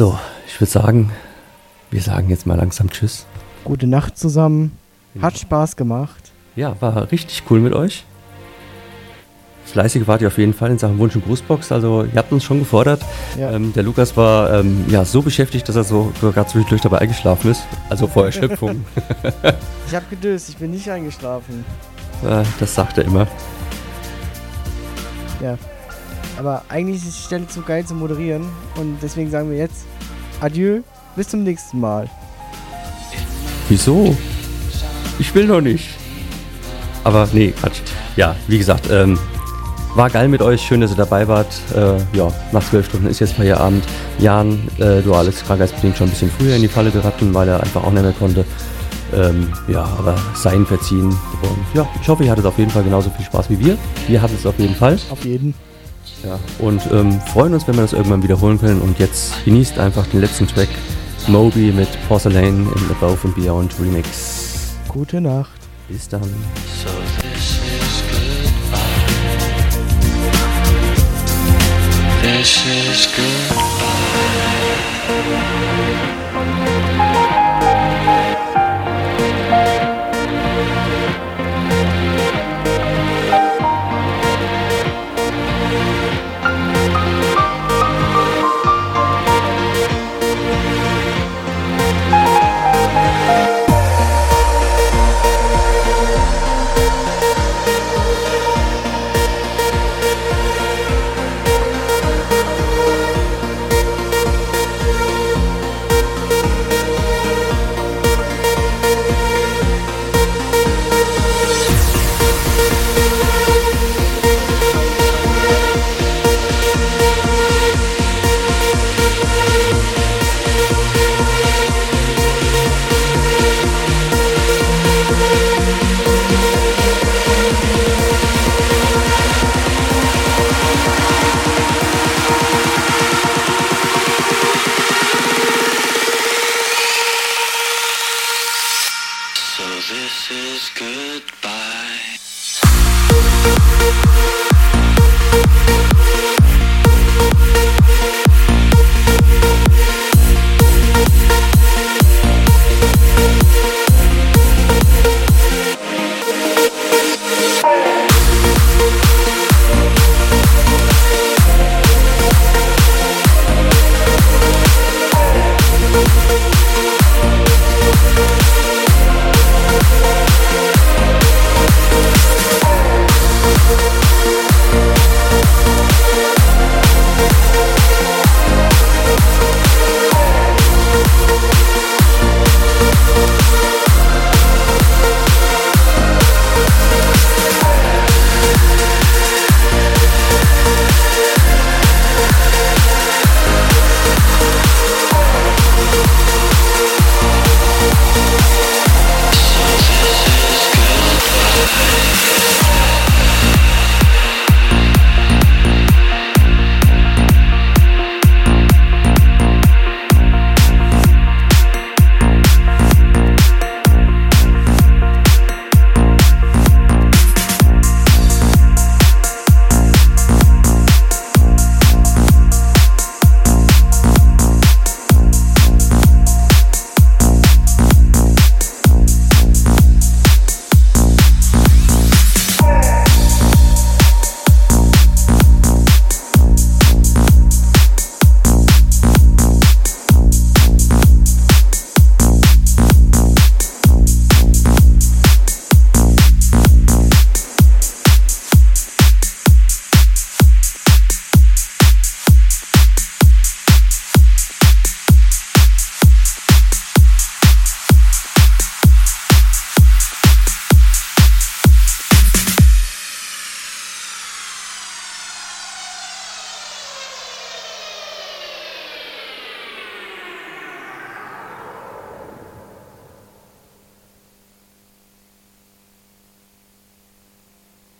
So, ich würde sagen, wir sagen jetzt mal langsam Tschüss. Gute Nacht zusammen. Hat Spaß gemacht. Ja, war richtig cool mit euch. Fleißig wart ihr auf jeden Fall in Sachen Wunsch- und Grußbox. Also ihr habt uns schon gefordert. Ja. Ähm, der Lukas war ähm, ja, so beschäftigt, dass er so sogar zwischendurch dabei eingeschlafen ist. Also vor Erschöpfung. Ich habe gedöst, ich bin nicht eingeschlafen. äh, das sagt er immer. Ja. Aber eigentlich ist die Stelle zu geil zu moderieren. Und deswegen sagen wir jetzt Adieu, bis zum nächsten Mal. Wieso? Ich will noch nicht. Aber nee, Quatsch. Ja, wie gesagt, ähm, war geil mit euch. Schön, dass ihr dabei wart. Äh, ja, nach zwölf Stunden ist jetzt Feierabend. Jan, äh, du alles krankheitsbedingt schon ein bisschen früher in die Falle geraten, weil er einfach auch nicht mehr konnte. Ähm, ja, aber sein verziehen. Und ja, ich hoffe, ihr hattet auf jeden Fall genauso viel Spaß wie wir. Wir hatten es auf jeden Fall. Auf jeden. Ja, und ähm, freuen uns, wenn wir das irgendwann wiederholen können. Und jetzt genießt einfach den letzten Track Moby mit Porcelain in Above and Beyond Remix. Gute Nacht. Bis dann. So this is goodbye. This is goodbye. Goodbye.